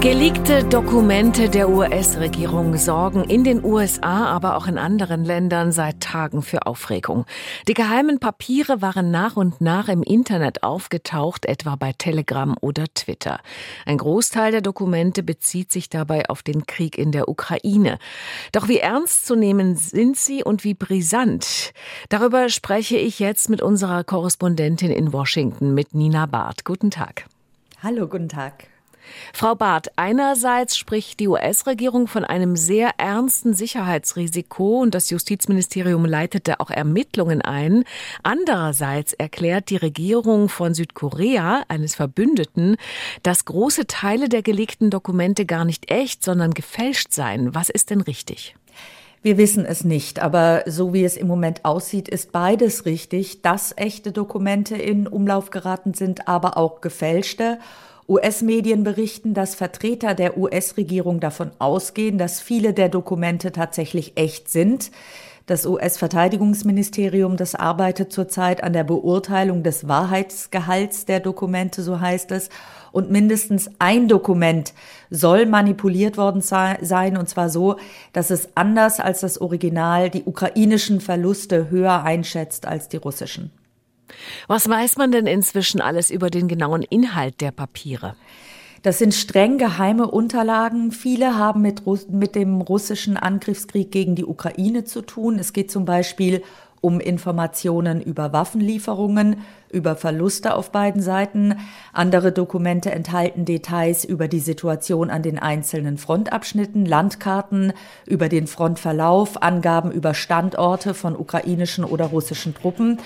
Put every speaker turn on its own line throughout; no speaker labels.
Geleakte Dokumente der US-Regierung sorgen in den USA, aber auch in anderen Ländern seit Tagen für Aufregung. Die geheimen Papiere waren nach und nach im Internet aufgetaucht, etwa bei Telegram oder Twitter. Ein Großteil der Dokumente bezieht sich dabei auf den Krieg in der Ukraine. Doch wie ernst zu nehmen sind sie und wie brisant? Darüber spreche ich jetzt mit unserer Korrespondentin in Washington, mit Nina Barth. Guten Tag.
Hallo, guten Tag.
Frau Barth, einerseits spricht die US-Regierung von einem sehr ernsten Sicherheitsrisiko und das Justizministerium leitete auch Ermittlungen ein. Andererseits erklärt die Regierung von Südkorea, eines Verbündeten, dass große Teile der gelegten Dokumente gar nicht echt, sondern gefälscht seien. Was ist denn richtig?
Wir wissen es nicht, aber so wie es im Moment aussieht, ist beides richtig, dass echte Dokumente in Umlauf geraten sind, aber auch gefälschte. US-Medien berichten, dass Vertreter der US-Regierung davon ausgehen, dass viele der Dokumente tatsächlich echt sind. Das US-Verteidigungsministerium, das arbeitet zurzeit an der Beurteilung des Wahrheitsgehalts der Dokumente, so heißt es. Und mindestens ein Dokument soll manipuliert worden sein, und zwar so, dass es anders als das Original die ukrainischen Verluste höher einschätzt als die russischen.
Was weiß man denn inzwischen alles über den genauen Inhalt der Papiere?
Das sind streng geheime Unterlagen. Viele haben mit, mit dem russischen Angriffskrieg gegen die Ukraine zu tun. Es geht zum Beispiel um Informationen über Waffenlieferungen, über Verluste auf beiden Seiten. Andere Dokumente enthalten Details über die Situation an den einzelnen Frontabschnitten, Landkarten über den Frontverlauf, Angaben über Standorte von ukrainischen oder russischen Truppen.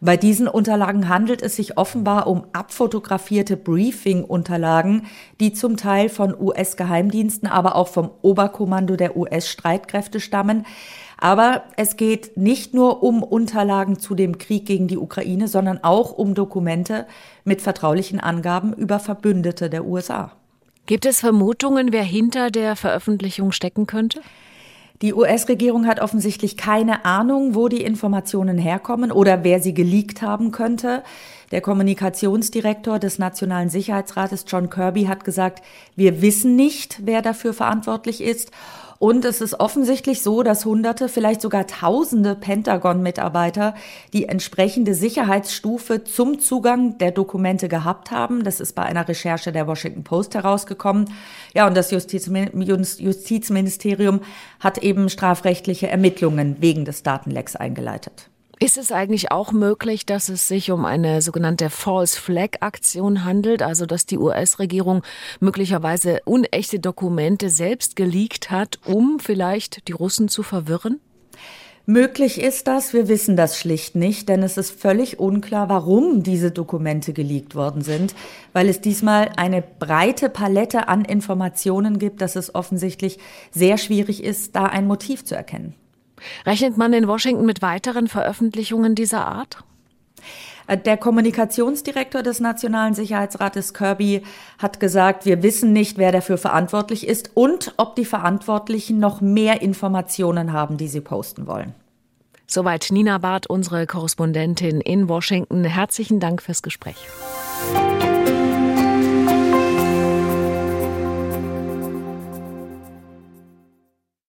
Bei diesen Unterlagen handelt es sich offenbar um abfotografierte Briefing-Unterlagen, die zum Teil von US-Geheimdiensten, aber auch vom Oberkommando der US-Streitkräfte stammen. Aber es geht nicht nur um Unterlagen zu dem Krieg gegen die Ukraine, sondern auch um Dokumente mit vertraulichen Angaben über Verbündete der USA.
Gibt es Vermutungen, wer hinter der Veröffentlichung stecken könnte?
Die US-Regierung hat offensichtlich keine Ahnung, wo die Informationen herkommen oder wer sie geleakt haben könnte. Der Kommunikationsdirektor des Nationalen Sicherheitsrates John Kirby hat gesagt, wir wissen nicht, wer dafür verantwortlich ist. Und es ist offensichtlich so, dass Hunderte, vielleicht sogar Tausende Pentagon-Mitarbeiter die entsprechende Sicherheitsstufe zum Zugang der Dokumente gehabt haben. Das ist bei einer Recherche der Washington Post herausgekommen. Ja, und das Justizministerium hat eben strafrechtliche Ermittlungen wegen des Datenlecks eingeleitet.
Ist es eigentlich auch möglich, dass es sich um eine sogenannte False Flag Aktion handelt, also dass die US-Regierung möglicherweise unechte Dokumente selbst geleakt hat, um vielleicht die Russen zu verwirren?
Möglich ist das, wir wissen das schlicht nicht, denn es ist völlig unklar, warum diese Dokumente geleakt worden sind, weil es diesmal eine breite Palette an Informationen gibt, dass es offensichtlich sehr schwierig ist, da ein Motiv zu erkennen.
Rechnet man in Washington mit weiteren Veröffentlichungen dieser Art?
Der Kommunikationsdirektor des Nationalen Sicherheitsrates Kirby hat gesagt, wir wissen nicht, wer dafür verantwortlich ist und ob die Verantwortlichen noch mehr Informationen haben, die sie posten wollen.
Soweit Nina Barth, unsere Korrespondentin in Washington. Herzlichen Dank fürs Gespräch.